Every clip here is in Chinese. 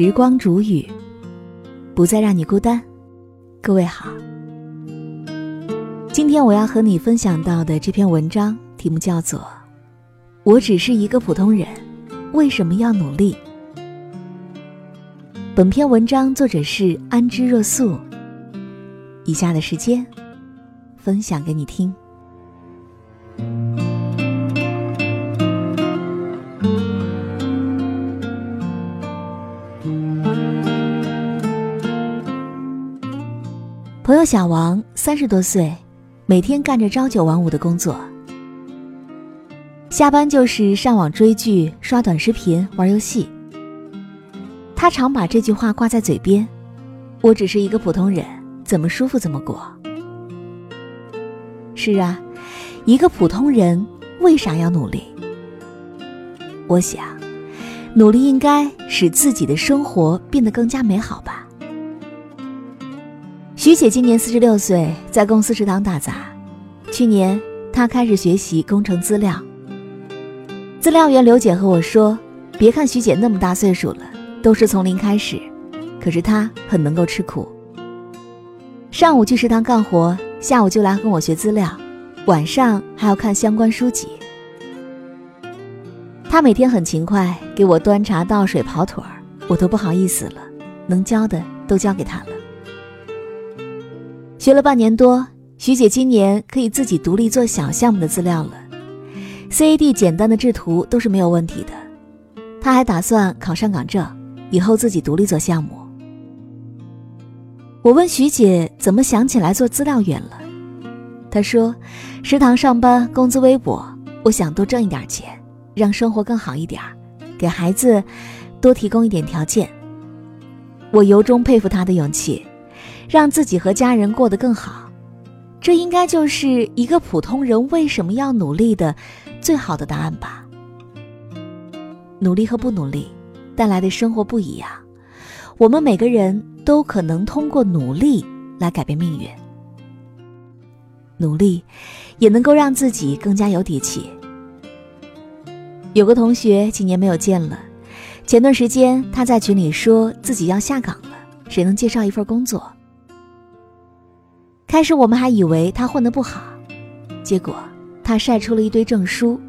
时光煮雨，不再让你孤单。各位好，今天我要和你分享到的这篇文章题目叫做《我只是一个普通人，为什么要努力》。本篇文章作者是安之若素。以下的时间，分享给你听。朋友小王三十多岁，每天干着朝九晚五的工作，下班就是上网追剧、刷短视频、玩游戏。他常把这句话挂在嘴边：“我只是一个普通人，怎么舒服怎么过。”是啊，一个普通人为啥要努力？我想，努力应该使自己的生活变得更加美好吧。徐姐今年四十六岁，在公司食堂打杂。去年，她开始学习工程资料。资料员刘姐和我说：“别看徐姐那么大岁数了，都是从零开始，可是她很能够吃苦。上午去食堂干活，下午就来跟我学资料，晚上还要看相关书籍。她每天很勤快，给我端茶倒水跑腿儿，我都不好意思了，能教的都教给她了。”学了半年多，徐姐今年可以自己独立做小项目的资料了，CAD 简单的制图都是没有问题的。她还打算考上岗证，以后自己独立做项目。我问徐姐怎么想起来做资料员了，她说：“食堂上班工资微薄，我想多挣一点钱，让生活更好一点，给孩子多提供一点条件。”我由衷佩服她的勇气。让自己和家人过得更好，这应该就是一个普通人为什么要努力的最好的答案吧。努力和不努力带来的生活不一样，我们每个人都可能通过努力来改变命运。努力也能够让自己更加有底气。有个同学几年没有见了，前段时间他在群里说自己要下岗了，谁能介绍一份工作？开始我们还以为他混得不好，结果他晒出了一堆证书：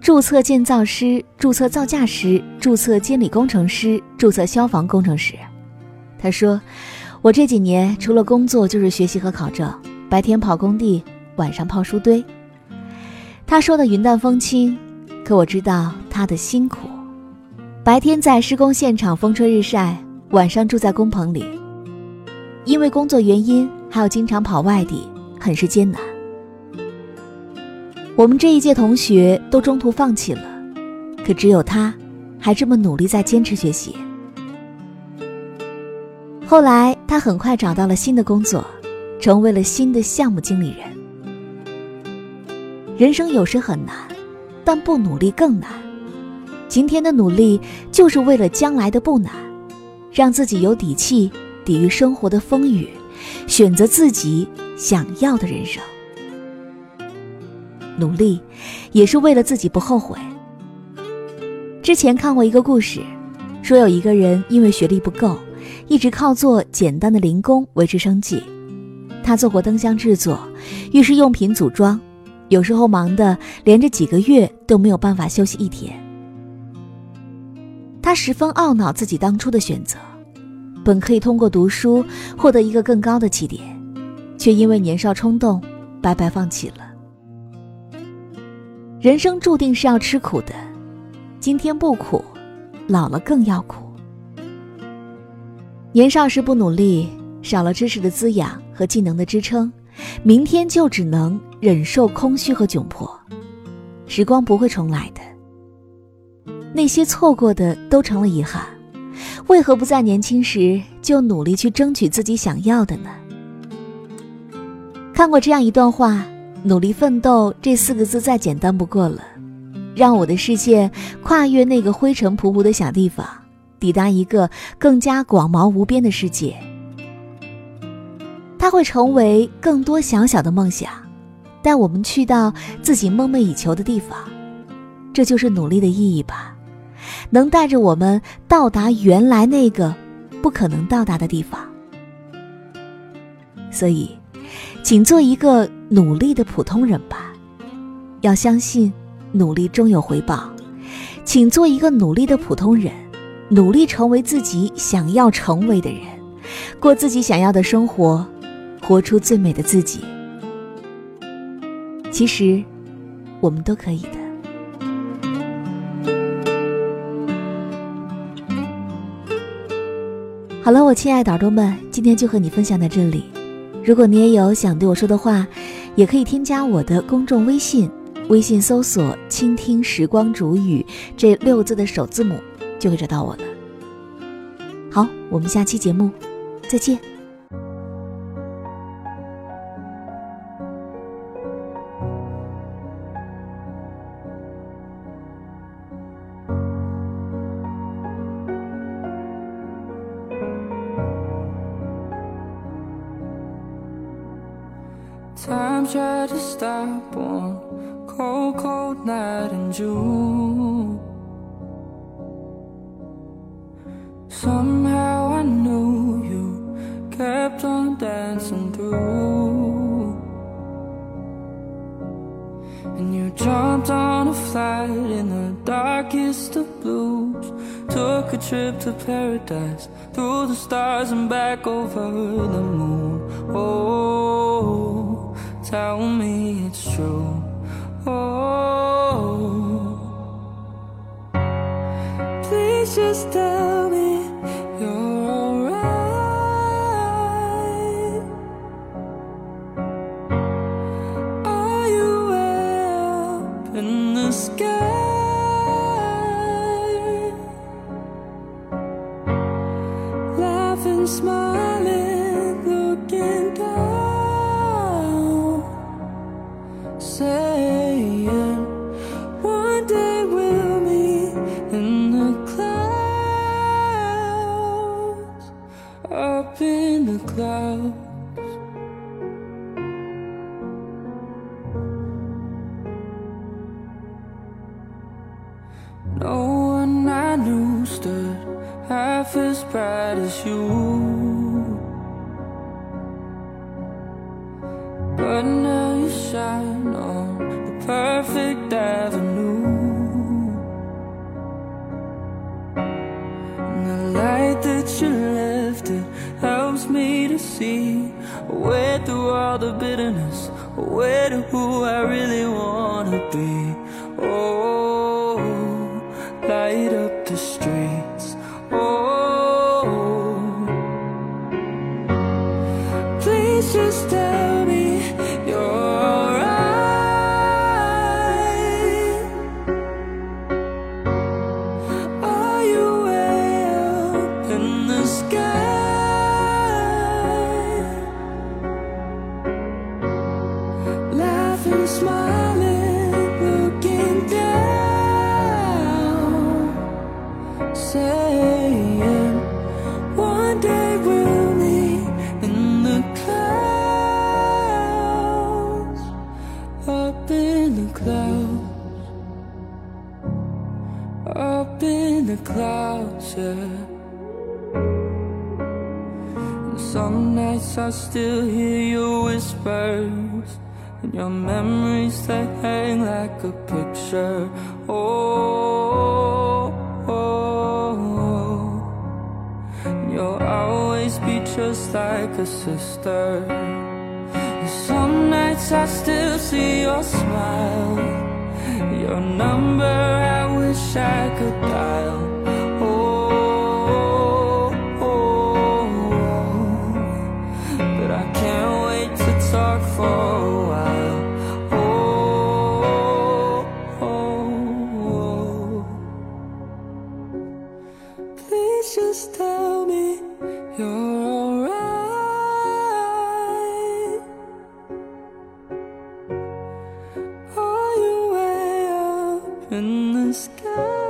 注册建造师、注册造价师、注册监理工程师、注册消防工程师。他说：“我这几年除了工作就是学习和考证，白天跑工地，晚上泡书堆。”他说的云淡风轻，可我知道他的辛苦：白天在施工现场风吹日晒，晚上住在工棚里，因为工作原因。还有经常跑外地，很是艰难。我们这一届同学都中途放弃了，可只有他，还这么努力在坚持学习。后来他很快找到了新的工作，成为了新的项目经理人。人生有时很难，但不努力更难。今天的努力就是为了将来的不难，让自己有底气抵御生活的风雨。选择自己想要的人生，努力也是为了自己不后悔。之前看过一个故事，说有一个人因为学历不够，一直靠做简单的零工维持生计。他做过灯箱制作、浴室用品组装，有时候忙得连着几个月都没有办法休息一天。他十分懊恼自己当初的选择。本可以通过读书获得一个更高的起点，却因为年少冲动，白白放弃了。人生注定是要吃苦的，今天不苦，老了更要苦。年少时不努力，少了知识的滋养和技能的支撑，明天就只能忍受空虚和窘迫。时光不会重来的，那些错过的都成了遗憾。为何不在年轻时就努力去争取自己想要的呢？看过这样一段话：“努力奋斗”这四个字再简单不过了，让我的视线跨越那个灰尘仆仆的小地方，抵达一个更加广袤无边的世界。它会成为更多小小的梦想，带我们去到自己梦寐以求的地方。这就是努力的意义吧。能带着我们到达原来那个不可能到达的地方。所以，请做一个努力的普通人吧，要相信努力终有回报。请做一个努力的普通人，努力成为自己想要成为的人，过自己想要的生活，活出最美的自己。其实，我们都可以的。好了，我亲爱的耳朵们，今天就和你分享到这里。如果你也有想对我说的话，也可以添加我的公众微信，微信搜索“倾听时光煮雨”这六个字的首字母，就会找到我了。好，我们下期节目再见。Time tried to stop one cold, cold night in June. Somehow I knew you kept on dancing through. And you jumped on a flight in the darkest of blues. Took a trip to paradise, through the stars and back over the moon. Oh tell me it's true. Oh, please just tell me you're alright. Are you up in the sky? Laughing, smiling, saying one day we'll meet in the clouds, up in the clouds. No one I knew stood half as bright as you. Perfect avenue. And the light that you left it helps me to see way through all the bitterness, way to who I really wanna be. Oh, light up the streets. Oh, please just tell some nights I still hear your whispers and your memories they hang like a picture. Oh, oh, oh. And you'll always be just like a sister. And some nights I still see your smile. Your number I wish I could dial. Sky?